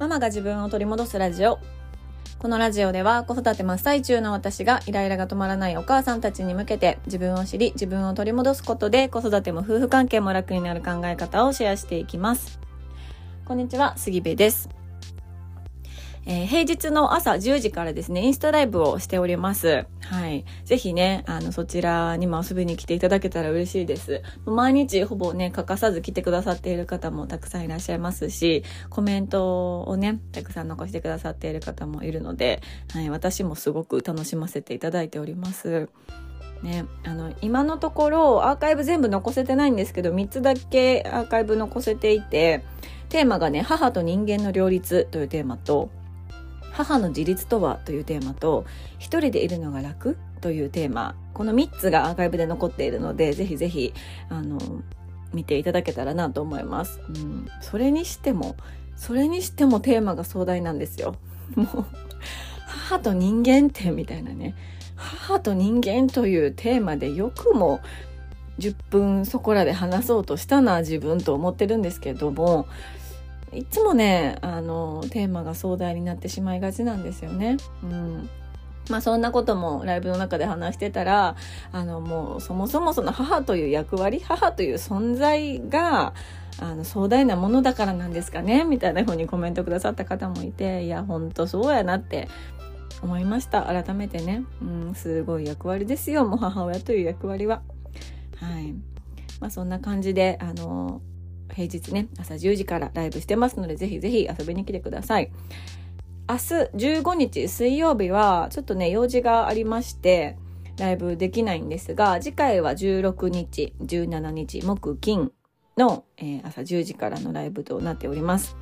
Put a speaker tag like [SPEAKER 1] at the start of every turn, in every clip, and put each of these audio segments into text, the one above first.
[SPEAKER 1] ママが自分を取り戻すラジオ。このラジオでは子育て真っ最中の私がイライラが止まらないお母さんたちに向けて自分を知り自分を取り戻すことで子育ても夫婦関係も楽になる考え方をシェアしていきます。こんにちは、杉部です。えー、平日の朝10時からですね、インスタライブをしております。はい。ぜひね、あの、そちらにも遊びに来ていただけたら嬉しいです。毎日ほぼね、欠かさず来てくださっている方もたくさんいらっしゃいますし、コメントをね、たくさん残してくださっている方もいるので、はい、私もすごく楽しませていただいております。ね、あの今のところアーカイブ全部残せてないんですけど3つだけアーカイブ残せていてテーマがね「母と人間の両立」というテーマと母の自立とはというテーマと一人でいるのが楽というテーマ。この3つがアーカイブで残っているのでぜひぜひあの見ていただけたらなと思います、うん、それにしてもそれにしてもテーマが壮大なんですよ。もう母と人間ってみたいなね。母と人間というテーマでよくも10分そこらで話そうとしたな自分と思ってるんですけどもいつもねあのテーマが壮大になってしまいがちなんですよね。うんまあそんなこともライブの中で話してたら、あのもうそもそもその母という役割、母という存在が、あの壮大なものだからなんですかねみたいな風にコメントくださった方もいて、いや、ほんとそうやなって思いました。改めてね。うん、すごい役割ですよ。もう母親という役割は。はい。まあそんな感じで、あの平日ね、朝10時からライブしてますので、ぜひぜひ遊びに来てください。明日15日水曜日は、ちょっとね、用事がありまして、ライブできないんですが、次回は16日、17日、木、金の、えー、朝10時からのライブとなっております。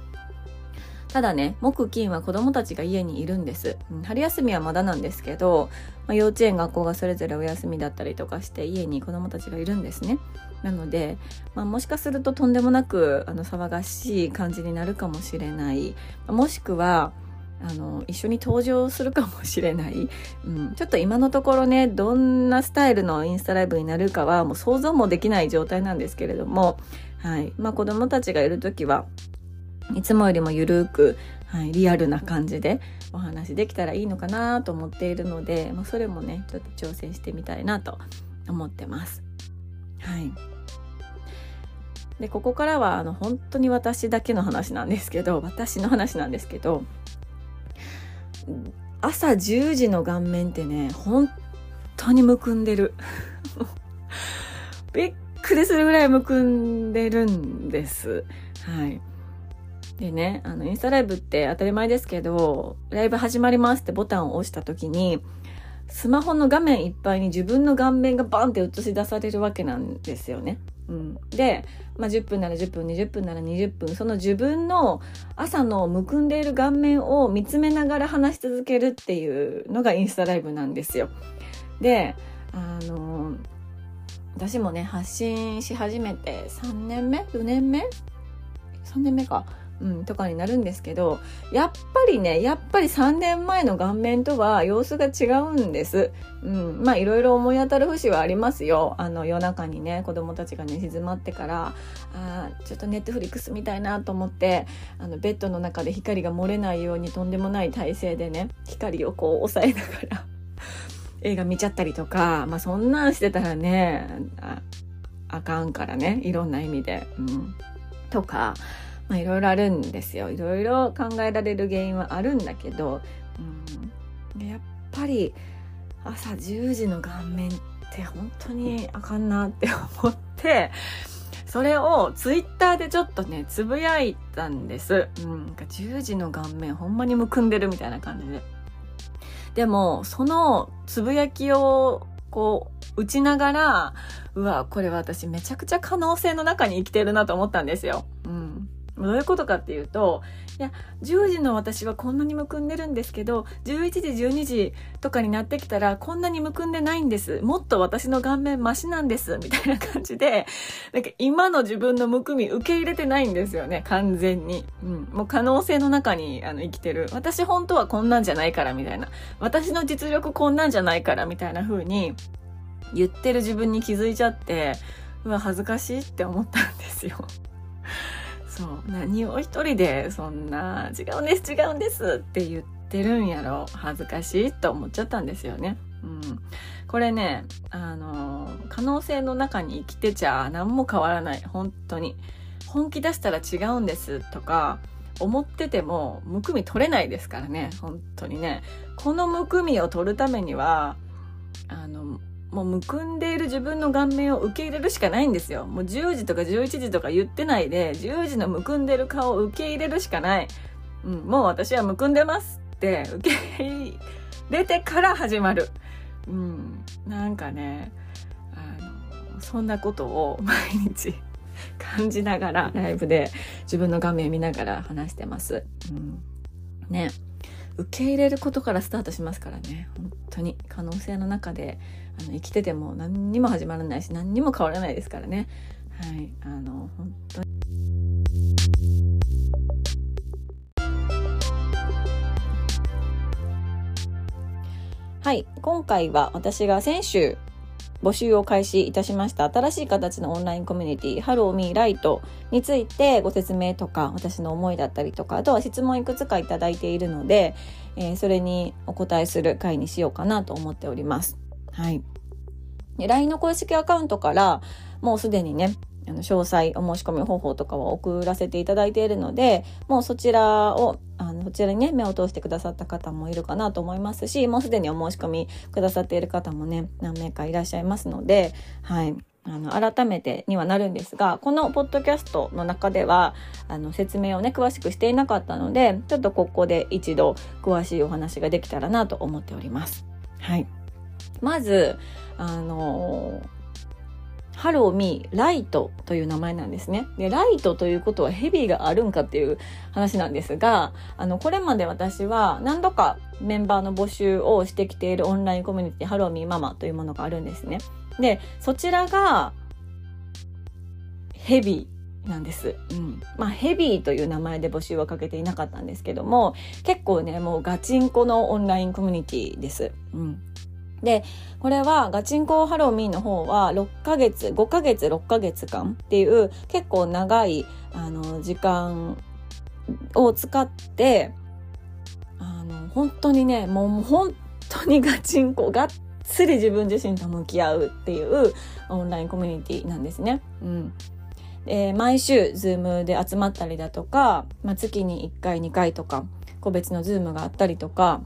[SPEAKER 1] ただね、木金は子供たちが家にいるんです。うん、春休みはまだなんですけど、まあ、幼稚園学校がそれぞれお休みだったりとかして家に子供たちがいるんですね。なので、まあ、もしかするととんでもなくあの騒がしい感じになるかもしれない。もしくは、あの一緒に登場するかもしれない、うん、ちょっと今のところねどんなスタイルのインスタライブになるかはもう想像もできない状態なんですけれども、はいまあ、子どもたちがいる時はいつもよりもゆるく、はい、リアルな感じでお話できたらいいのかなと思っているので、まあ、それもねちょっと挑戦してみたいなと思ってます。はい、でここからはあの本当に私だけの話なんですけど 私の話なんですけど朝10時の顔面ってね本当にむくんでる。びっくりするぐらいむくんでるんです。はい。でね、あの、インスタライブって当たり前ですけど、ライブ始まりますってボタンを押した時に、スマホの画面いっぱいに自分の顔面がバンって映し出されるわけなんですよね。うん、で、まあ、10分なら10分20分なら20分その自分の朝のむくんでいる顔面を見つめながら話し続けるっていうのがインスタライブなんですよ。であの私もね発信し始めて3年目？4年目？3年目かうん、とかになるんですけどやっぱりねやっぱり3年前の顔面とは様子が違うんです。うん、まあいろいろ思い当たる節はありますよ。あの夜中にね子供たちがね静まってからあちょっとネットフリックスみたいなと思ってあのベッドの中で光が漏れないようにとんでもない体勢でね光をこう抑えながら 映画見ちゃったりとか、まあ、そんなんしてたらねああかんからねいろんな意味で。うん、とかまあいろいろあるんですよ。いろいろ考えられる原因はあるんだけど、うん、やっぱり朝10時の顔面って本当にあかんなって思ってそれをツイッターでちょっとねつぶやいたんです、うん、10時の顔面ほんまにむくんでるみたいな感じで。でもそのつぶやきをこう打ちながらうわこれ私めちゃくちゃ可能性の中に生きてるなと思ったんですよ。うん、どういうことかっていうと、いや、10時の私はこんなにむくんでるんですけど、11時、12時とかになってきたらこんなにむくんでないんです。もっと私の顔面マシなんです。みたいな感じで、なんか今の自分のむくみ受け入れてないんですよね、完全に。うん。もう可能性の中にあの生きてる。私本当はこんなんじゃないからみたいな。私の実力こんなんじゃないからみたいな風に言ってる自分に気づいちゃって、うわ、恥ずかしいって思ったんですよ。そう。何を一人でそんな違うんです違うんですって言ってるんやろ恥ずかしいと思っちゃったんですよね。うん、これねあの可能性の中に生きてちゃ何も変わらない。本当に。本気出したら違うんですとか思っててもむくみ取れないですからね。本当にね。このむくみを取るためにはあのもうむくんでいる自分の顔面を受け入れるしかないんですよ。もう10時とか11時とか言ってないで10時のむくんでる顔を受け入れるしかない、うん、もう私はむくんでますって受け入れてから始まる、うん、なんかねあのそんなことを毎日感じながらライブで自分の画面見ながら話してます。うん、ね受け入れることからスタートしますからね。本当に。可能性の中であの生きてても何にも始まらないし何にも変わらないですからね。はい。あの本当に。はい。今回は私が先週募集を開始いたしました新しい形のオンラインコミュニティハローミーライトについてご説明とか私の思いだったりとかあとは質問いくつかいただいているので、えー、それにお答えする回にしようかなと思っております。はい。LINE の公式アカウントからもうすでにねあの詳細お申し込み方法とかは送らせていただいているのでもうそちらをあのそちらにね目を通してくださった方もいるかなと思いますしもうすでにお申し込みくださっている方もね何名かいらっしゃいますのではいあの改めてにはなるんですがこのポッドキャストの中ではあの説明をね詳しくしていなかったのでちょっとここで一度詳しいお話ができたらなと思っております。はいまずあのハローミーライトという名前なんですね。で、ライトということはヘビーがあるんかっていう話なんですが、あの、これまで私は何度かメンバーの募集をしてきているオンラインコミュニティハローミーママというものがあるんですね。で、そちらがヘビーなんです。うん。まあ、ヘビーという名前で募集はかけていなかったんですけども、結構ね、もうガチンコのオンラインコミュニティです。うん。で、これはガチンコハローミーの方は6ヶ月、5ヶ月、6ヶ月間っていう結構長いあの時間を使って、あの、本当にね、もう本当にガチンコ、がっつり自分自身と向き合うっていうオンラインコミュニティなんですね。うん。毎週、ズームで集まったりだとか、まあ、月に1回、2回とか、個別のズームがあったりとか、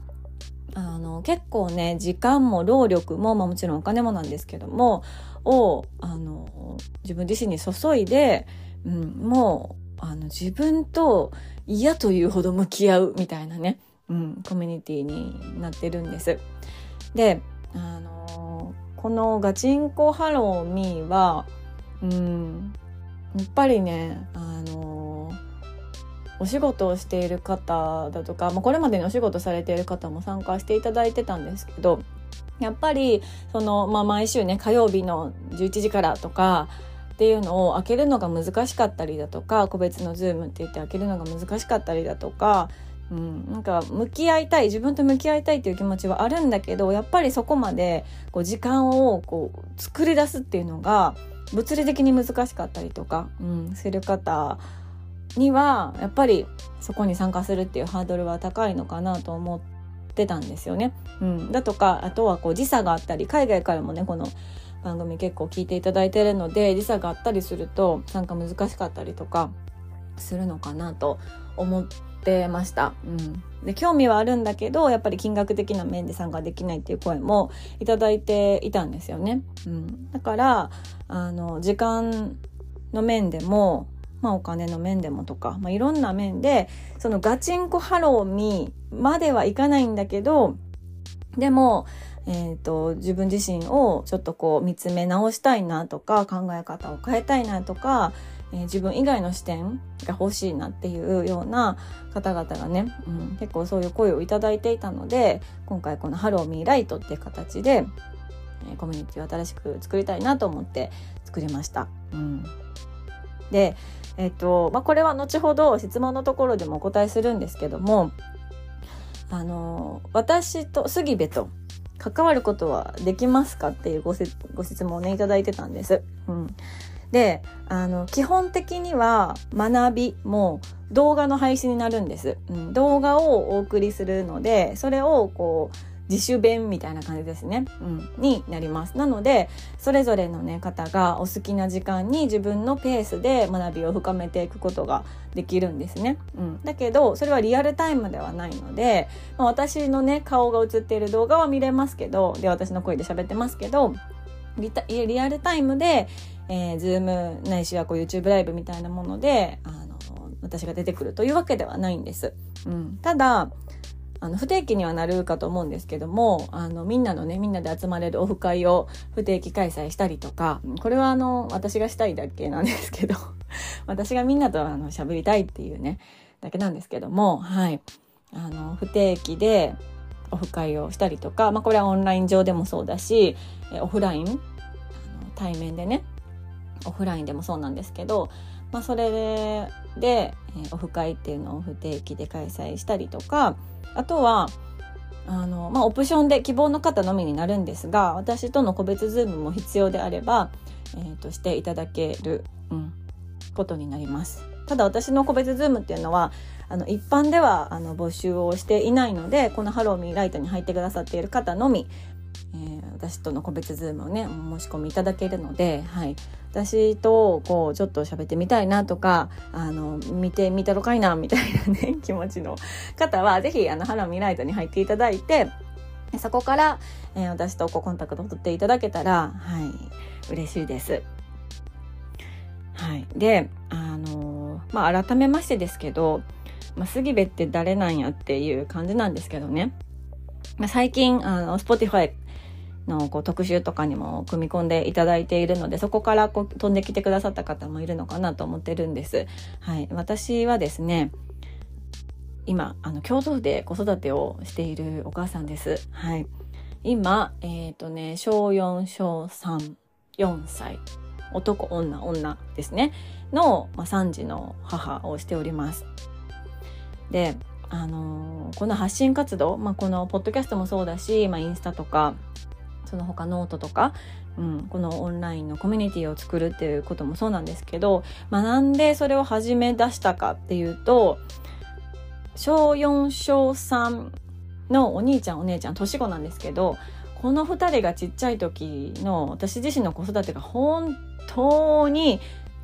[SPEAKER 1] あの結構ね時間も労力も、まあ、もちろんお金もなんですけどもをあの自分自身に注いで、うん、もうあの自分と嫌というほど向き合うみたいなね、うん、コミュニティになってるんです。であのこのガチンコハローミーは、うん、やっぱりねあのお仕事をしている方だとか、まあ、これまでにお仕事されている方も参加していただいてたんですけどやっぱりその、まあ、毎週ね火曜日の11時からとかっていうのを開けるのが難しかったりだとか個別のズームって言って開けるのが難しかったりだとか、うん、なんか向き合いたい自分と向き合いたいっていう気持ちはあるんだけどやっぱりそこまでこう時間をこう作り出すっていうのが物理的に難しかったりとか、うん、する方にはやっぱりそこに参加するっていうハードルは高いのかなと思ってたんですよね。うん、だとかあとはこう時差があったり海外からもねこの番組結構聞いていただいてるので時差があったりすると参加難しかったりとかするのかなと思ってました。うん、で興味はあるんだけどやっぱり金額的な面で参加できないっていう声もいただいていたんですよね。うん、だからあの時間の面でもまあ、お金の面でもとか、まあ、いろんな面でそのガチンコハローミーまではいかないんだけどでも、えーと、自分自身をちょっとこう見つめ直したいなとか考え方を変えたいなとか、えー、自分以外の視点が欲しいなっていうような方々がね、うん、結構そういう声をいただいていたので今回この「ハローミーライトっていう形で、えー、コミュニティを新しく作りたいなと思って作りました。うんで、えっとまあ、これは後ほど質問のところでもお答えするんですけどもあの私と杉部と関わることはできますかっていうごご質問をねいただいてたんです。うん、であの基本的には学びも動画の配信になるんです、うん、動画をお送りするのでそれをこう自主弁みたいな感じですね、うん、になります。なのでそれぞれの、ね、方がお好きな時間に自分のペースで学びを深めていくことができるんですね、うん、だけどそれはリアルタイムではないので、まあ、私のね顔が映っている動画は見れますけどで私の声で喋ってますけどリアルタイムで、えー、ズームないしはこう YouTube ライブみたいなものであの私が出てくるというわけではないんです。うん、ただあの不定期にはなるかと思うんですけどもあのみんなのねみんなで集まれるオフ会を不定期開催したりとかこれはあの私がしたいだけなんですけど 私がみんなとあの喋りたいっていうねだけなんですけどもはい。あの不定期でオフ会をしたりとか、まあ、これはオンライン上でもそうだしオフラインあの対面でねオフラインでもそうなんですけど、まあ、それででオフ会っていうのを不定期で開催したりとかあとはあの、まあ、オプションで希望の方のみになるんですが私との個別ズームも必要であれば、えー、としていただける、うん、ことになります。ただ私の個別ズームっていうのはあの一般ではあの募集をしていないのでこのハローミーライトに入ってくださっている方のみ、えー、私との個別ズームをねお申し込みいただけるので、はい、私とこうちょっと喋ってみたいなとかあの見てみたろかいなみたいなね 気持ちの方は是非あのハローミライトに入っていただいてそこから、えー、私とこうコンタクトを取っていただけたらはい。嬉しいです。はい、であのまあ改めましてですけど、まあ、杉部って誰なんやっていう感じなんですけどね、まあ、最近あの Spotify のこう特集とかにも組み込んでいただいているのでそこからこう飛んできてくださった方もいるのかなと思ってるんです。はい、私はですね今あの京都府で子育てをしているお母さんです。はい、今えっ、ー、とね小4小34歳男女女ですねの、まあ、3児の母をしております。であのー、この発信活動、まあ、このポッドキャストもそうだし、まあ、インスタとかその他ノートとか、うん、このオンラインのコミュニティを作るっていうこともそうなんですけど、まあ、なんでそれを始め出したかっていうと小4小3のお兄ちゃんお姉ちゃん年子なんですけどこの2人がちっちゃい時の私自身の子育てが本当に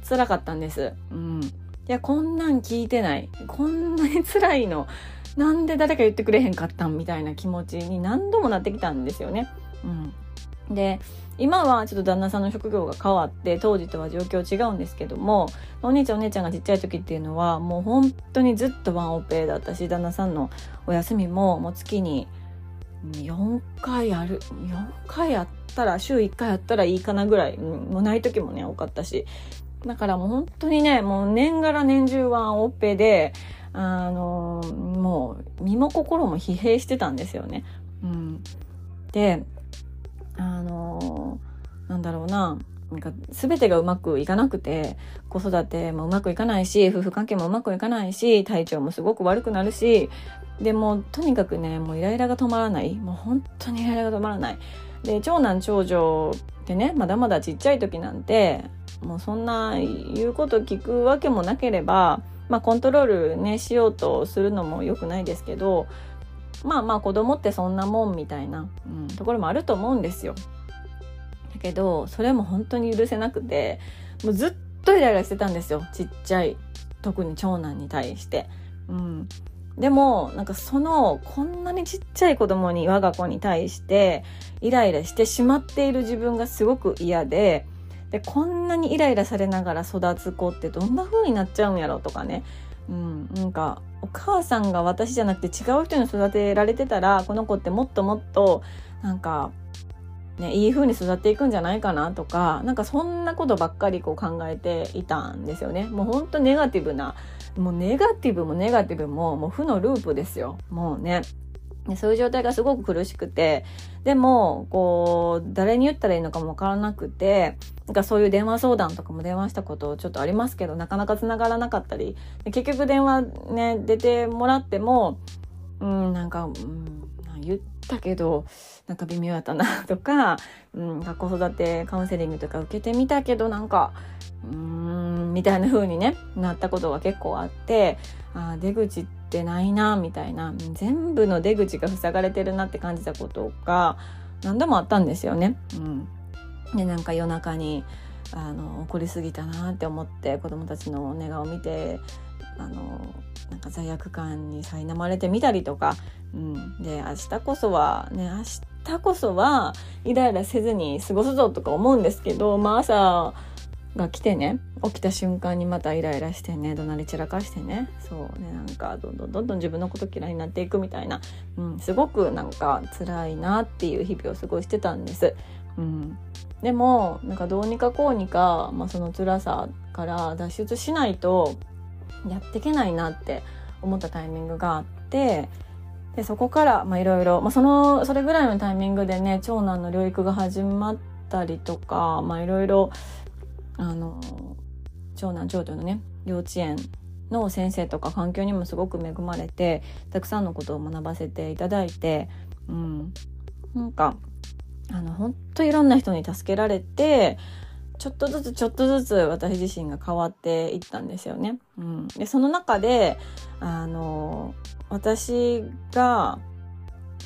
[SPEAKER 1] 辛かったんです。うん、いやこんなん聞いてないこんなに辛いのなんで誰か言ってくれへんかったんみたいな気持ちに何度もなってきたんですよね。うん、で今はちょっと旦那さんの職業が変わって当時とは状況違うんですけどもお兄ちゃんお姉ちゃんがちっちゃい時っていうのはもう本当にずっとワンオペだったし旦那さんのお休みももう月に4回ある4回あったら週1回あったらいいかなぐらい、もうない時もね多かったし。だからもう本当にねもう年がら年中ワンオペであのもう身も心も疲弊してたんですよね。うん、であの、なんだろうな。なんか全てがうまくいかなくて子育てもうまくいかないし夫婦関係もうまくいかないし体調もすごく悪くなるしでもとにかくねもうイライラが止まらない。もう本当にイライラが止まらない。で長男長女ってねまだまだちっちゃい時なんてもうそんな言うこと聞くわけもなければまあコントロールねしようとするのも良くないですけどまあまあ子供ってそんなもんみたいな、うん、ところもあると思うんですよ。だけどそれも本当に許せなくてもうずっとイライラしてたんですよちっちゃい特に長男に対して。うん、でもなんかそのこんなにちっちゃい子供に我が子に対してイライラしてしまっている自分がすごく嫌ででこんなにイライラされながら育つ子ってどんな風になっちゃうんやろとかねうん、なんかお母さんが私じゃなくて違う人に育てられてたらこの子ってもっともっとなんか、ね、いい風に育っていくんじゃないかなとかなんかそんなことばっかりこう考えていたんですよね。もうほんとネガティブなもうネガティブもネガティブももう負のループですよもうね。でそういう状態がすごく苦しくてでもこう誰に言ったらいいのかもわからなくてなんかそういう電話相談とかも電話したことちょっとありますけどなかなかつながらなかったり結局電話ね出てもらってもうんなんか、うん、言ったけどなんか微妙やったなとか、うん、子育てカウンセリングとか受けてみたけどなんかうんみたいな風にねなったことが結構あってあ出口ってないなみたいな。全部の出口が塞がれてるなって感じたことが何度もあったんですよね。うん、でなんか夜中にあの怒りすぎたなって思って子供たちの寝顔を見てあのなんか罪悪感に苛まれてみたりとか、うん、で明日こそはね明日こそはイライラせずに過ごすぞとか思うんですけど、まあ、朝が来てね起きた瞬間にまたイライラしてね怒鳴り散らかしてねそうねなんかどんどんどんどん自分のこと嫌いになっていくみたいな、うん、すごくなんか辛いなっていう日々を過ごしてたんです。うん、でもなんかどうにかこうにか、まあ、その辛さから脱出しないとやっていけないなって思ったタイミングがあってでそこからいろいろそのそれぐらいのタイミングでね長男の療育が始まったりとかいろいろあの長男長女のね幼稚園の先生とか環境にもすごく恵まれてたくさんのことを学ばせていただいて、うん、なんかあの本当いろんな人に助けられてちょっとずつちょっとずつ私自身が変わっていったんですよね。うん、でその中であの私が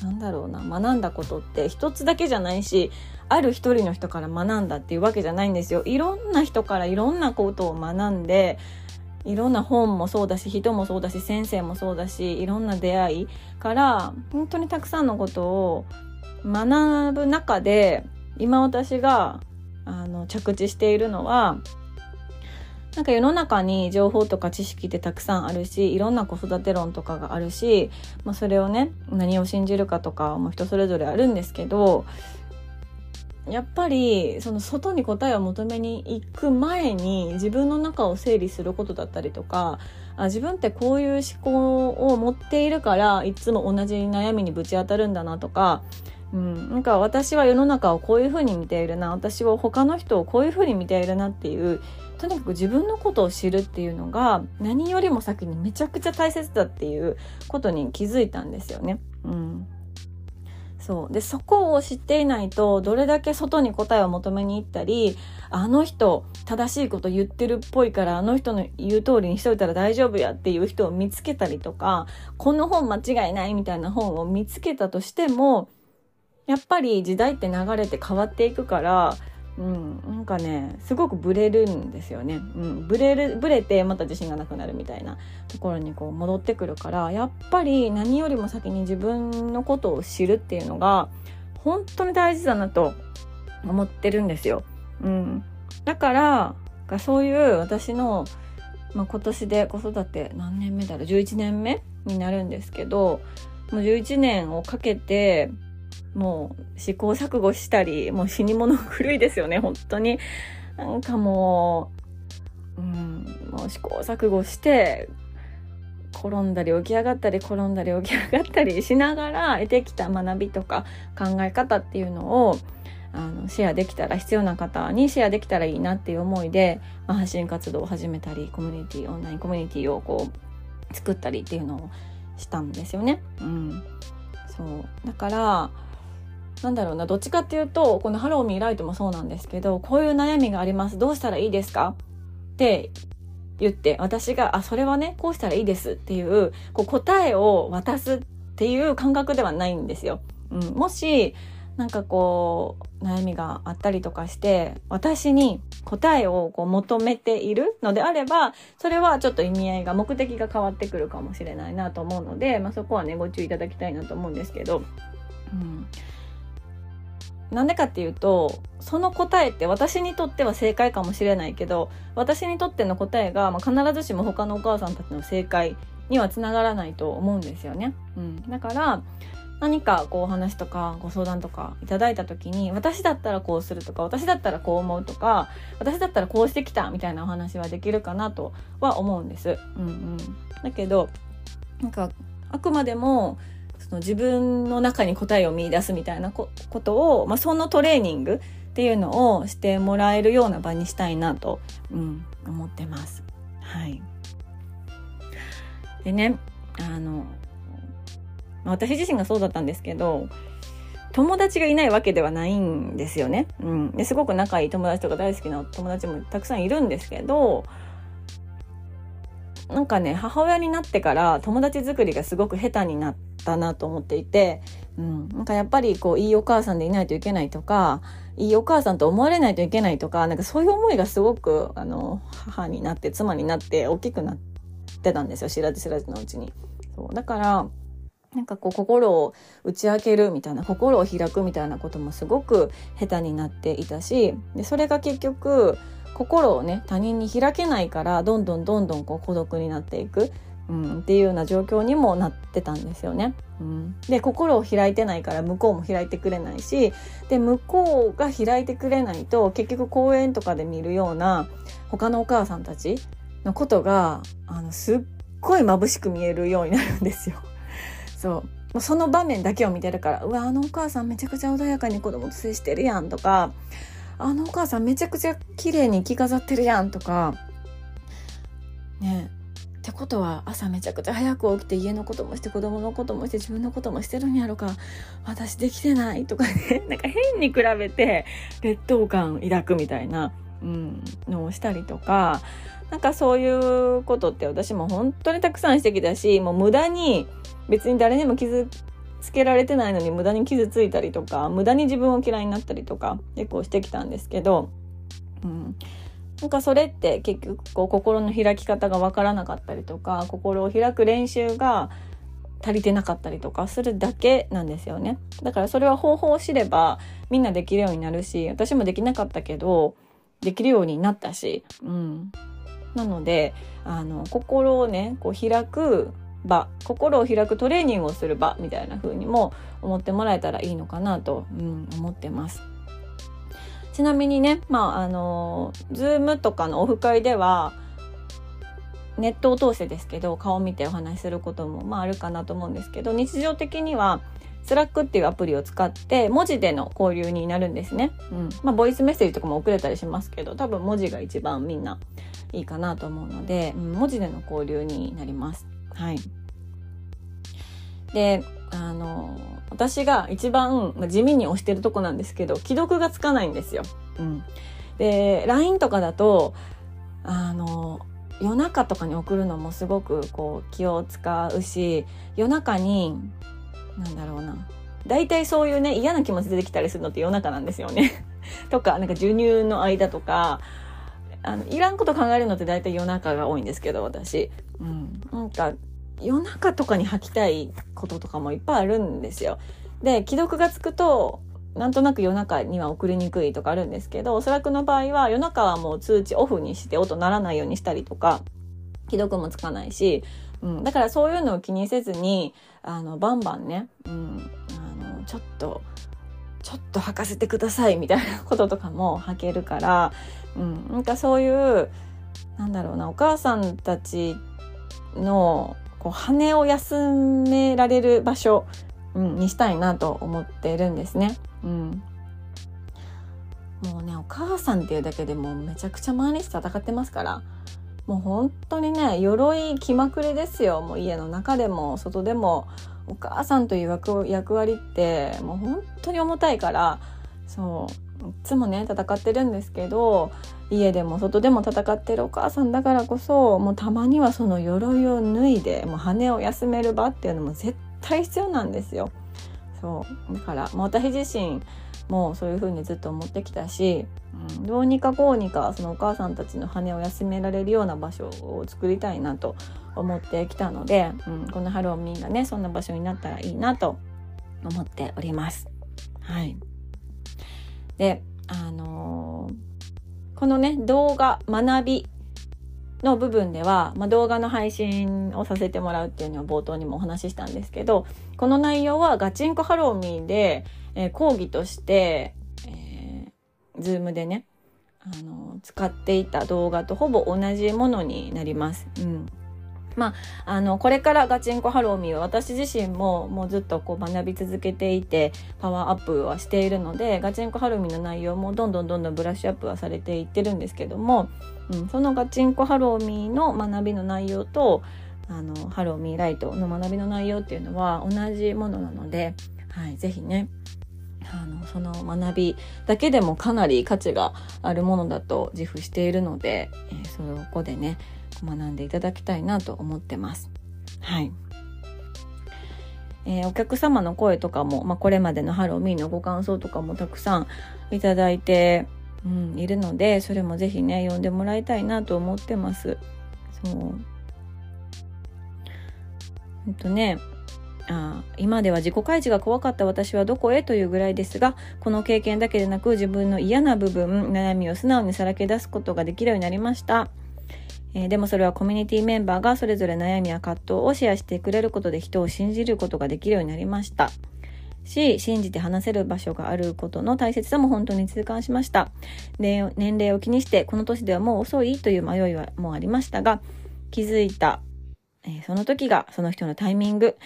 [SPEAKER 1] なんだろうな学んだことって一つだけじゃないしある一人の人から学んだっていうわけじゃないんですよ。いろんな人からいろんなことを学んでいろんな本もそうだし人もそうだし先生もそうだしいろんな出会いから本当にたくさんのことを学ぶ中で今私があの着地しているのはなんか世の中に情報とか知識ってたくさんあるしいろんな子育て論とかがあるし、まあ、それをね何を信じるかとかも人それぞれあるんですけどやっぱりその外に答えを求めに行く前に自分の中を整理することだったりとかあ自分ってこういう思考を持っているからいつも同じ悩みにぶち当たるんだなとかうん、なんか私は世の中をこういうふうに見ているな私は他の人をこういうふうに見ているなっていうとにかく自分のことを知るっていうのが何よりも先にめちゃくちゃ大切だっていうことに気づいたんですよね。うん、そう。でそこを知っていないとどれだけ外に答えを求めに行ったりあの人正しいこと言ってるっぽいからあの人の言う通りにしといたら大丈夫やっていう人を見つけたりとかこの本間違いないみたいな本を見つけたとしてもやっぱり時代って流れて変わっていくから、うん、なんかねすごくブレるんですよね、うん、ブレるブレてまた自信がなくなるみたいなところにこう戻ってくるからやっぱり何よりも先に自分のことを知るっていうのが本当に大事だなと思ってるんですよ。うん、だからそういう私の、まあ、今年で子育て何年目だろう？11年目になるんですけどもう11年をかけてもう試行錯誤したり、もう死に物狂いですよね、本当に。なんかもう、うん、もう試行錯誤して、転んだり起き上がったり転んだり起き上がったりしながら得てきた学びとか考え方っていうのをあのシェアできたら必要な方にシェアできたらいいなっていう思いで、まあ、発信活動を始めたりコミュニティオンラインコミュニティをこう作ったりっていうのをしたんですよね。うん、そうだからなんだろうなどっちかっていうとこのハローミーライトもそうなんですけどこういう悩みがあります。どうしたらいいですか？って言って私があそれはねこうしたらいいです。っていうこう答えを渡すっていう感覚ではないんですよ。うん、もしなんかこう悩みがあったりとかして私に答えをこう求めているのであればそれはちょっと意味合いが目的が変わってくるかもしれないなと思うので、まあ、そこはねご注意いただきたいなと思うんですけど、うん、なんでかっていうとその答えって私にとっては正解かもしれないけど私にとっての答えが、まあ、必ずしも他のお母さんたちの正解にはつながらないと思うんですよね。うん、だから何かこうお話とかご相談とかいただいた時に私だったらこうするとか私だったらこう思うとか私だったらこうしてきたみたいなお話はできるかなとは思うんです。うんうん、だけどなんかあくまでもその自分の中に答えを見出すみたいなことを、まあ、そのトレーニングっていうのをしてもらえるような場にしたいなと、うん、思ってます。はい。でね、あの、私自身がそうだったんですけど、友達がいないわけではないんですよね。うん、ですごく仲いい友達とか大好きな友達もたくさんいるんですけどなんかね母親になってから友達作りがすごく下手になったなと思っていて、うん、なんかやっぱりこういいお母さんでいないといけないとかいいお母さんと思われないといけないとかなんかそういう思いがすごくあの母になって妻になって大きくなってたんですよ。知らず知らずのうちに。そう。だからなんかこう心を打ち明けるみたいな心を開くみたいなこともすごく下手になっていたしでそれが結局心をね他人に開けないからどんどんどんどんこう孤独になっていく、うん、っていうような状況にもなってたんですよね。うん、で心を開いてないから向こうも開いてくれないしで向こうが開いてくれないと結局公園とかで見るような他のお母さんたちのことがあのすっごい眩しく見えるようになるんですよ。そうその場面だけを見てるからうわあのお母さんめちゃくちゃ穏やかに子供と接してるやんとかあのお母さんめちゃくちゃ綺麗に着飾ってるやんとか。ね。ってことは朝めちゃくちゃ早く起きて家のこともして子供のこともして自分のこともしてるんやろか。私できてないとかね。なんか変に比べて劣等感抱くみたいな、うん、のをしたりとか。なんかそういうことって私も本当にたくさんしてきたしもう無駄に別に誰にも傷つけられてないのに無駄に傷ついたりとか無駄に自分を嫌いになったりとか結構してきたんですけど、うん、なんかそれって結局こう心の開き方がわからなかったりとか心を開く練習が足りてなかったりとかするだけなんですよね。だからそれは方法を知ればみんなできるようになるし私もできなかったけどできるようになったし、うん、なのであの心をねこう開く場心を開くトレーニングをする場みたいな風にも思ってもらえたらいいのかなと、うん、思ってます。ちなみにね、まあ、あの、ズームとかのオフ会では、ネットを通してですけど、顔を見てお話しすることも、まあ、あるかなと思うんですけど、日常的には、スラックっていうアプリを使って文字での交流になるんですね。うん。まあ、ボイスメッセージとかも送れたりしますけど、多分文字が一番みんないいかなと思うので、うん、文字での交流になります。はい。で、あの、私が一番地味に押してるとこなんですけど、既読がつかないんですよ。うん。で、LINE とかだと、あの、夜中とかに送るのもすごくこう気を使うし、夜中に、なんだろうな。大体そういうね、嫌な気持ち出てきたりするのって夜中なんですよね。とか、なんか授乳の間とか、あの、いらんこと考えるのって大体夜中が多いんですけど、私。うん。なんか、夜中とかに吐きたいこととかもいっぱいあるんですよ。で、既読がつくと、なんとなく夜中には送りにくいとかあるんですけど、おそらくの場合は夜中はもう通知オフにして音鳴らないようにしたりとか、既読もつかないし、うん、だからそういうのを気にせずに、あの、バンバンね、うん、あの、ちょっと、ちょっと吐かせてくださいみたいなこととかも吐けるから、うん、なんかそういう、なんだろうな、お母さんたちってのこう羽を休められる場所、うん、にしたいなと思ってるんですね。うん、もうねお母さんっていうだけでもめちゃくちゃ毎日戦ってますからもう本当にね鎧気まくれですよもう家の中でも外でもお母さんという役割ってもう本当に重たいからそういつもね戦ってるんですけど家でも外でも戦ってるお母さんだからこそもうたまにはその鎧を脱いでもう羽を休める場っていうのも絶対必要なんですよ。そうだからもう私自身もそういう風にずっと思ってきたし、うん、どうにかこうにかそのお母さんたちの羽を休められるような場所を作りたいなと思ってきたので、うん、このハローミーがねそんな場所になったらいいなと思っております。はいで、あのー、このね、動画、学びの部分では、まあ、動画の配信をさせてもらうっていうのを冒頭にもお話ししたんですけど、この内容はガチンコハローミーで、えー、講義として、えー、ズームでね、あの、使っていた動画とほぼ同じものになります。うん。まあ、あの、これからガチンコハローミーは私自身ももうずっとこう学び続けていて、パワーアップはしているので、ガチンコハローミーの内容もどんどんどんどんブラッシュアップはされていってるんですけども、うん、そのガチンコハローミーの学びの内容と、あの、ハローミーライトの学びの内容っていうのは同じものなので、はい、ぜひね、あのその学びだけでもかなり価値があるものだと自負しているので、えー、そこでね学んでいただきたいなと思ってます。はいえー、お客様の声とかも、まあ、これまでのハロウィンのご感想とかもたくさんいただいて、うん、いるのでそれもぜひね読んでもらいたいなと思ってます。そうえっとねあ今では自己開示が怖かった私はどこへというぐらいですがこの経験だけでなく自分の嫌な部分悩みを素直にさらけ出すことができるようになりました、えー、でもそれはコミュニティメンバーがそれぞれ悩みや葛藤をシェアしてくれることで人を信じることができるようになりました。し信じて話せる場所があることの大切さも本当に痛感しました。年齢を気にしてこの年ではもう遅いという迷いはもうありましたが気づいたえその時がその人のタイミング。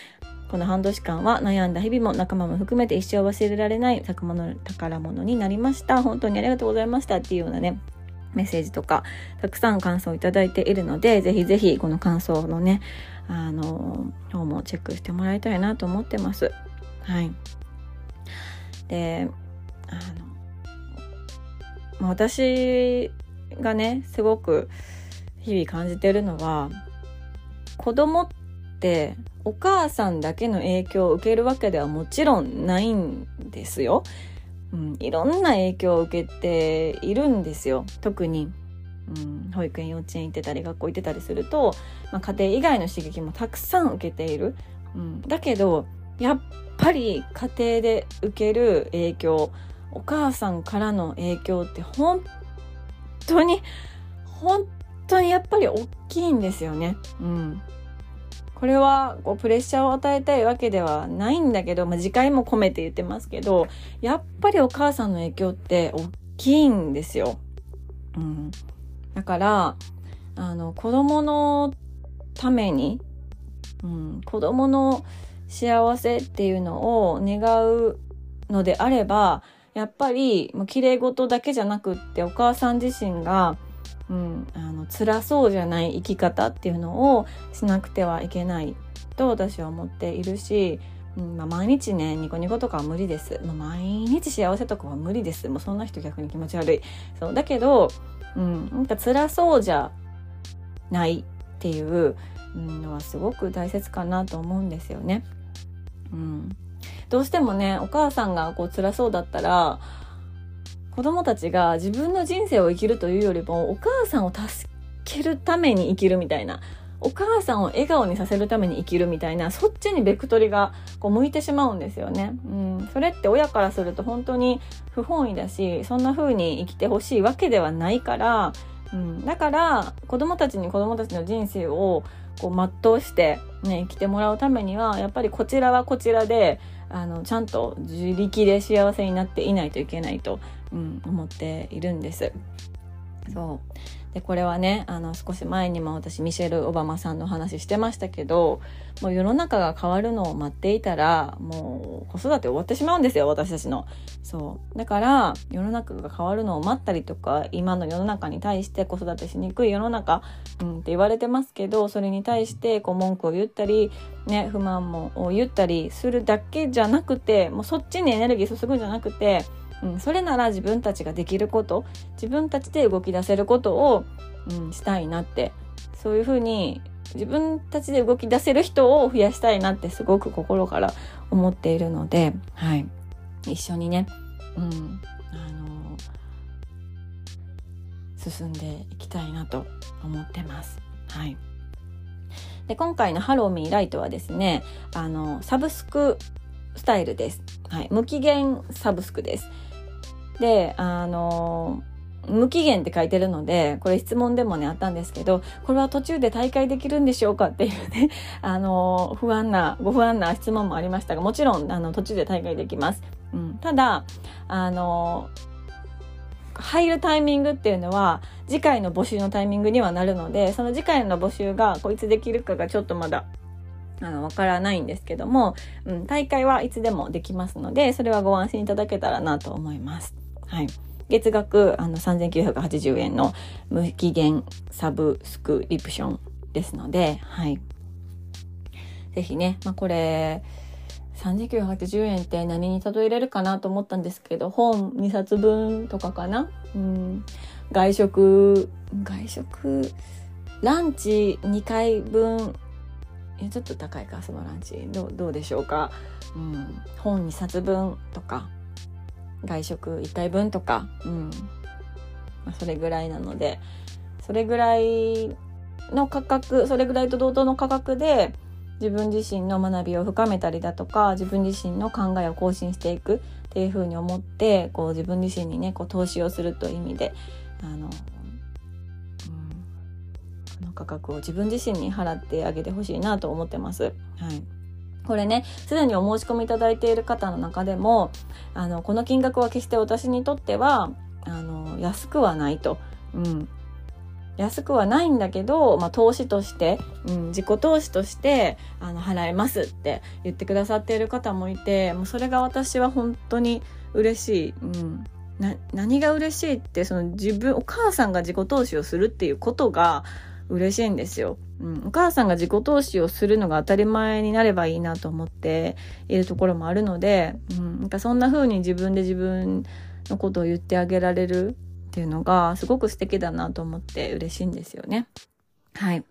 [SPEAKER 1] この半年間は悩んだ日々も仲間も含めて一生忘れられない宝物宝物になりました。本当にありがとうございました。っていうようなね、メッセージとか、たくさん感想をいただいているので、ぜひぜひこの感想のね、あの、方もチェックしてもらいたいなと思ってます。はい。で、あの、私がね、すごく日々感じてるのは、子供ってお母さんだけの影響を受けるわけではもちろんないんですよ。うん、いろんな影響を受けているんですよ。特に、うん、保育園幼稚園行ってたり学校行ってたりすると、まあ、家庭以外の刺激もたくさん受けている。うん、だけどやっぱり家庭で受ける影響お母さんからの影響って本当に本当にやっぱり大きいんですよね。うん。これはこうプレッシャーを与えたいわけではないんだけど、まあ、次回も込めて言ってますけど、やっぱりお母さんの影響って大きいんですよ。うん。だから、あの、子供のために、うん、子供の幸せっていうのを願うのであれば、やっぱり、もう綺麗事だけじゃなくってお母さん自身がうん、あの辛そうじゃない生き方っていうのをしなくてはいけないと私は思っているし、うんまあ、毎日ねニコニコとかは無理です、まあ、毎日幸せとかは無理です。もうそんな人逆に気持ち悪い。そうだけど、うん、なんか辛そうじゃないっていうのはすごく大切かなと思うんですよね。うん、どうしてもねお母さんがこう辛そうだったら子供たちが自分の人生を生きるというよりもお母さんを助けるために生きるみたいなお母さんを笑顔にさせるために生きるみたいなそっちにベクトルがこう向いてしまうんですよね、うん、それって親からすると本当に不本意だしそんな風に生きてほしいわけではないから、うん、だから子供たちに子供たちの人生をこう全うして、ね、生きてもらうためにはやっぱりこちらはこちらであのちゃんと自力で幸せになっていないといけないと、うん、思っているんです。そうでこれはねあの少し前にも私ミシェル・オバマさんの話してましたけどもう世の中が変わるのを待っていたらもう子育て終わってしまうんですよ私たちの。そうだから世の中が変わるのを待ったりとか今の世の中に対して子育てしにくい世の中、うん、って言われてますけどそれに対してこう文句を言ったり、ね、不満も言ったりするだけじゃなくてもうそっちにエネルギー注ぐんじゃなくてうん、それなら自分たちができること自分たちで動き出せることを、うん、したいなってそういうふうに自分たちで動き出せる人を増やしたいなってすごく心から思っているので、はい、一緒にね、うん、あの進んでいきたいなと思ってます。はいで今回のハローミーライトはですねあのサブスクスタイルです。はい、無期限サブスクです。で、あの無期限って書いてるので、これ質問でもね、あったんですけど、これは途中で大会できるんでしょうかっていうね、あの、不安な、ご不安な質問もありましたが、もちろん、あの、途中で大会できます。うん。ただ、あの、入るタイミングっていうのは、次回の募集のタイミングにはなるので、その次回の募集が、こいつできるかがちょっとまだあの、わからないんですけども、うん、大会はいつでもできますので、それはご安心いただけたらなと思います。はい。月額あの3980円の無期限サブスクリプションですので、はい。ぜひね、まあ、これ、3980円って何に例えれるかなと思ったんですけど本2冊分とかかな、うん、外食外食？ランチ2回分。いやちょっと高いかそのランチ。どうどうでしょうか、うん、本2冊分とか。外食1回分とか、うん。まあ、それぐらいなのでそれぐらいの価格それぐらいと同等の価格で自分自身の学びを深めたりだとか自分自身の考えを更新していくっていうふうに思ってこう自分自身にねこう投資をするという意味であの、うん、この価格を自分自身に払ってあげてほしいなと思ってます。はい。これねすでにお申し込みいただいている方の中でもあのこの金額は決して私にとってはあの安くはないと、うん、安くはないんだけど、まあ、投資として、うん、自己投資としてあの払えますって言ってくださっている方もいてもうそれが私は本当に嬉しい。うん。な何が嬉しいってその自分お母さんが自己投資をするっていうことが嬉しいんですよ、うん、お母さんが自己投資をするのが当たり前になればいいなと思っているところもあるので、うん、なんかそんな風に自分で自分のことを言ってあげられるっていうのがすごく素敵だなと思って嬉しいんですよね。はい。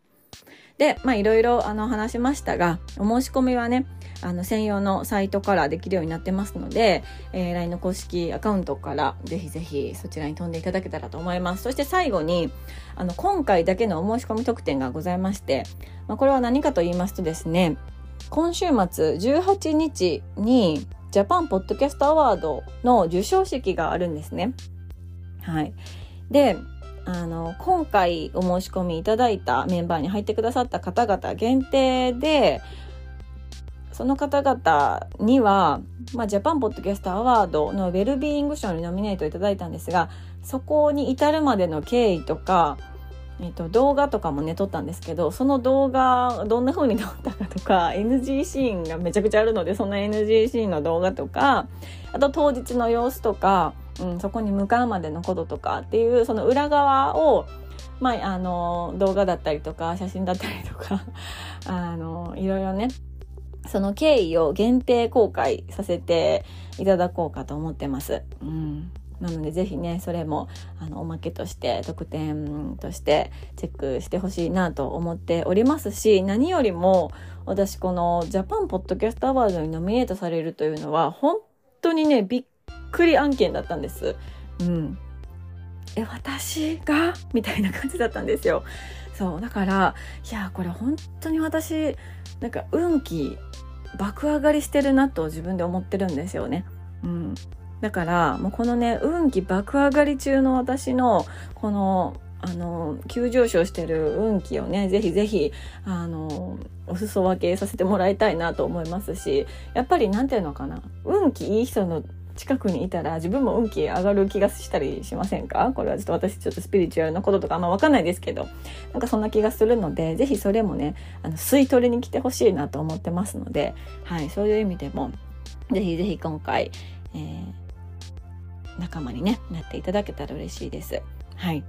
[SPEAKER 1] で、まあいろいろあの話しましたが、お申し込みはね、あの専用のサイトからできるようになってますので、えー、LINE の公式アカウントからぜひぜひそちらに飛んでいただけたらと思います。そして最後に、あの今回だけのお申し込み特典がございまして、まあ、これは何かと言いますとですね、今週末18日にジャパンポッドキャストアワードの授賞式があるんですね。はい。で、あの、今回お申し込みいただいたメンバーに入ってくださった方々限定で、その方々には、まあ、ジャパンポッドキャストアワードのウェルビーイング賞にノミネートいただいたんですが、そこに至るまでの経緯とか、えっと、動画とかもね、撮ったんですけど、その動画、どんな風に撮ったかとか、NG シーンがめちゃくちゃあるので、その NG シーンの動画とか、あと当日の様子とか、うん、そこに向かうまでのこととかっていうその裏側を、まあ、あの動画だったりとか写真だったりとか あのいろいろねその経緯を限定公開させていただこうかと思ってます。うんなのでぜひねそれもあのおまけとして特典としてチェックしてほしいなと思っておりますし何よりも私このジャパンポッドキャストアワードにノミネートされるというのは本当にねびっくり案件だったんです。うん。え、私が？みたいな感じだったんですよ。そう。だから、いや、これ本当に私、なんか運気爆上がりしてるなと自分で思ってるんですよね。うん。だから、もうこのね、運気爆上がり中の私の、この、あの、急上昇してる運気をね、ぜひぜひ、あの、お裾分けさせてもらいたいなと思いますし、やっぱりなんていうのかな、運気いい人の近くにいたら自分も運気上がる気がしたりしませんか？これはちょっと私ちょっとスピリチュアルなこととかあんま分かんないですけど。なんかそんな気がするので是非それもねあの吸い取りに来てほしいなと思ってますので、はい、そういう意味でも是非是非今回、えー、仲間に、ね、なっていただけたら嬉しいです。はい。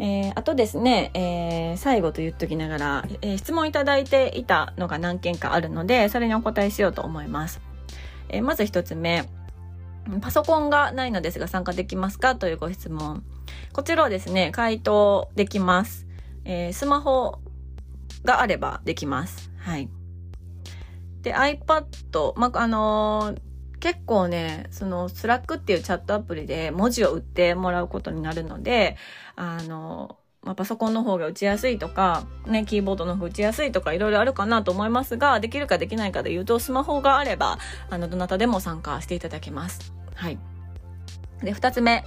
[SPEAKER 1] えー、あとですね、えー、最後と言っときながら、えー、質問いただいていたのが何件かあるので、それにお答えしようと思います。えまず一つ目、パソコンがないのですが参加できますかというご質問。こちらはですね、回答できます。えー、スマホがあればできます。はい。で、iPad、まあ、のー、結構ね、その、スラックっていうチャットアプリで文字を打ってもらうことになるので、あのーまあ、パソコンの方が打ちやすいとか、ね、キーボードの方打ちやすいとかいろいろあるかなと思いますが、できるかできないかで言うと、スマホがあれば、あの、どなたでも参加していただけます。はい。で、二つ目、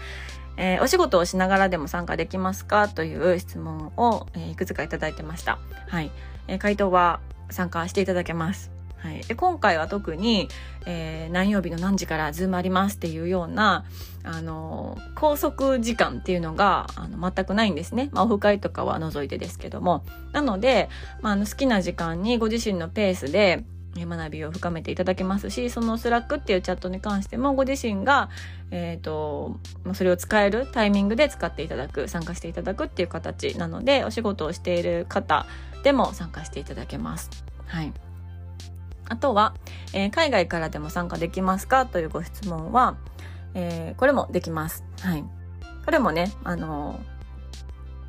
[SPEAKER 1] えー、お仕事をしながらでも参加できますかという質問を、えー、いくつかいただいてました。はい。えー、回答は参加していただけます。はい、で今回は特に、えー、何曜日の何時からズームありますっていうような、あのー、拘束時間っていうのがあの全くないんですね。まあ、オフ会とかは除いてですけども。なので、まあ、あの好きな時間にご自身のペースで学びを深めていただけますし、そのスラックっていうチャットに関してもご自身が、えっ、ー、と、それを使えるタイミングで使っていただく、参加していただくっていう形なので、お仕事をしている方でも参加していただけます。はい。あとは、えー、海外からでも参加できますかというご質問は、えー、これもできます。はい。これもね、あのー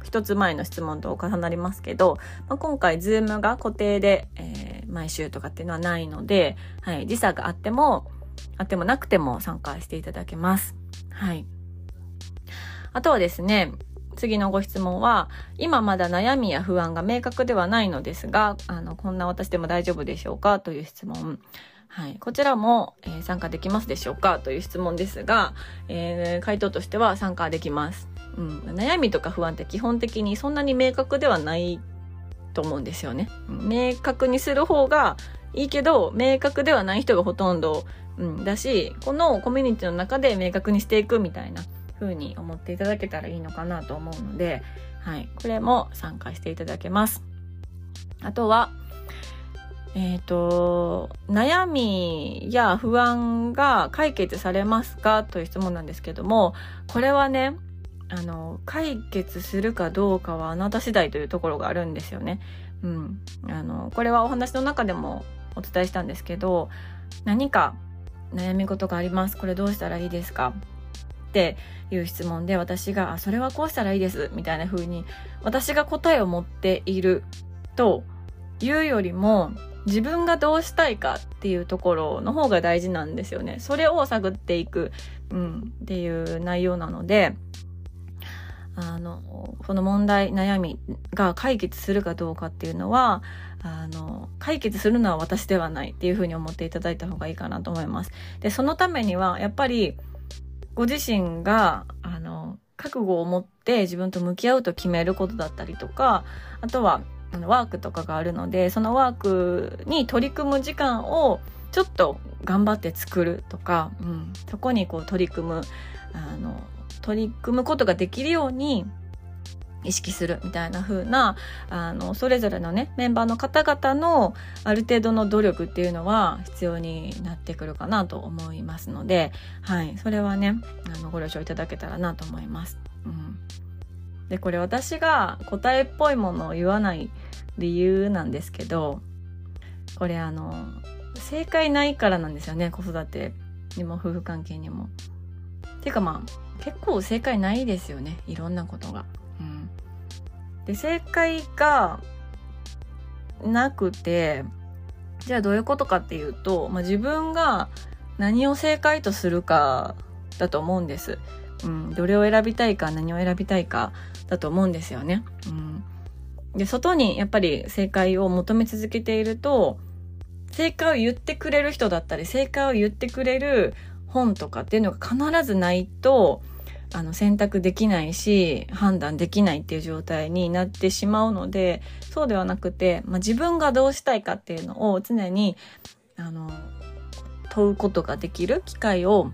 [SPEAKER 1] 一つ前の質問と重なりますけど、まあ、今回ズームが固定で、えー、毎週とかっていうのはないので、はい、時差があっても、あってもなくても参加していただけます。はい。あとはですね、次のご質問は、今まだ悩みや不安が明確ではないのですが、あの、こんな私でも大丈夫でしょうかという質問。はい。こちらも、えー、参加できますでしょうかという質問ですが、えー、回答としては参加できます。うん、悩みとか不安って基本的にそんなに明確ではないと思うんですよね。明確にする方がいいけど、明確ではない人がほとんど、うん、だし、このコミュニティの中で明確にしていくみたいな風に思っていただけたらいいのかなと思うので、はい、これも参加していただけます。あとは、えっ、ー、と、悩みや不安が解決されますかという質問なんですけども、これはね、あの、解決するかどうかはあなた次第というところがあるんですよね。うん。あの、これはお話の中でもお伝えしたんですけど、何か悩み事があります。これどうしたらいいですか？っていう質問で私が、あ、それはこうしたらいいです。みたいな風に私が答えを持っているというよりも、自分がどうしたいかっていうところの方が大事なんですよね。それを探っていく、うん、っていう内容なので、あの、この問題、悩みが解決するかどうかっていうのは、あの、解決するのは私ではないっていうふうに思っていただいた方がいいかなと思います。で、そのためには、やっぱり、ご自身が、あの、覚悟を持って自分と向き合うと決めることだったりとか、あとは、あのワークとかがあるので、そのワークに取り組む時間をちょっと頑張って作るとか、うん、そこにこう取り組む、あの、取り組むことができるように意識するみたいな風なあのそれぞれのねメンバーの方々のある程度の努力っていうのは必要になってくるかなと思いますので、はい、それはねあのご了承いただけたらなと思います。うん、でこれ私が答えっぽいものを言わない理由なんですけどこれあの正解ないからなんですよね子育てにも夫婦関係にも。ていうかまあ結構正解ないですよねいろんなことが。うん、で正解がなくてじゃあどういうことかっていうと、まあ、自分が何を正解とするかだと思うんです。うん、どれを選びたいか何を選びたいかだと思うんですよね。うん、で外にやっぱり正解を求め続けていると正解を言ってくれる人だったり正解を言ってくれる本とかっていうのが必ずないと、あの、選択できないし、判断できないっていう状態になってしまうので、そうではなくて、まあ、自分がどうしたいかっていうのを常に、あの、問うことができる機会を、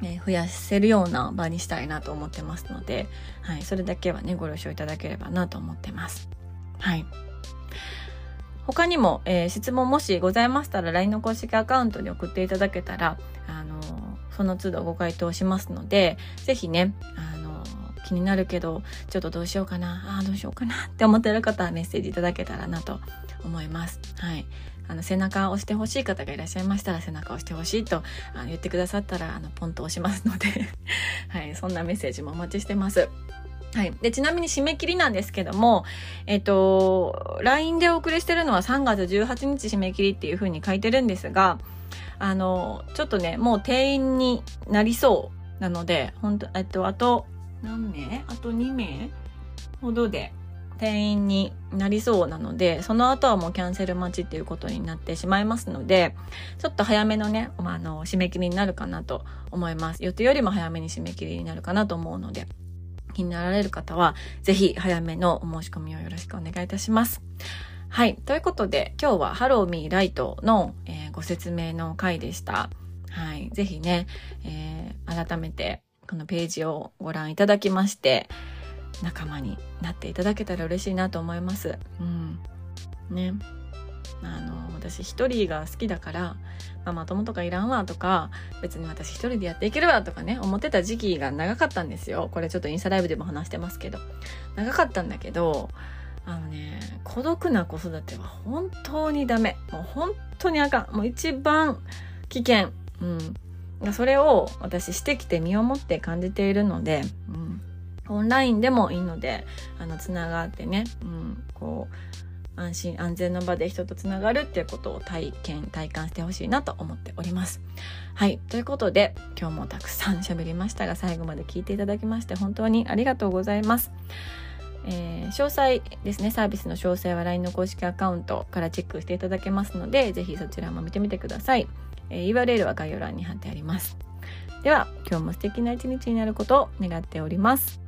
[SPEAKER 1] ね、増やせるような場にしたいなと思ってますので、はい、それだけはね、ご了承いただければなと思ってます。はい。他にも、えー、質問もしございましたら LINE の公式アカウントに送っていただけたら、あのその都度ご回答しますので、ぜひね、あの、気になるけど、ちょっとどうしようかな、あ、どうしようかなって思ってる方はメッセージいただけたらなと思います。はい。あの、背中を押してほしい方がいらっしゃいましたら、背中を押してほしいとあの言ってくださったら、あの、ポンと押しますので はい、そんなメッセージもお待ちしてます。はい。で、ちなみに締め切りなんですけども、えっと、LINE でお送りしてるのは3月18日締め切りっていう風に書いてるんですが、あの、ちょっとね、もう定員になりそうなので、本当えっと、あと、何名？あと2名？ほどで定員になりそうなので、その後はもうキャンセル待ちっていうことになってしまいますので、ちょっと早めのね、まあの、締め切りになるかなと思います。予定よりも早めに締め切りになるかなと思うので、気になられる方は、ぜひ早めのお申し込みをよろしくお願いいたします。はい。ということで、今日はハローミーライトの、えー、ご説明の回でした。はい。ぜひね、えー、改めてこのページをご覧いただきまして、仲間になっていただけたら嬉しいなと思います。うん。ね。あの、私一人が好きだから、まあ、まともとかいらんわとか、別に私一人でやっていけるわとかね、思ってた時期が長かったんですよ。これちょっとインスタライブでも話してますけど。長かったんだけど、あのね孤独な子育ては本当にダメ。もう本当にあかん。もう一番危険。うん。それを私してきて身をもって感じているので、うん、オンラインでもいいのであのつながってね、うん、こう安心安全の場で人とつながるっていうことを体験体感してほしいなと思っております。はい。ということで今日もたくさん喋りましたが最後まで聞いていただきまして本当にありがとうございます。えー、詳細ですね。サービスの詳細は LINE の公式アカウントからチェックしていただけますので是非そちらも見てみてください、えー、URL は概要欄に貼ってあります。では今日も素敵な一日になることを願っております。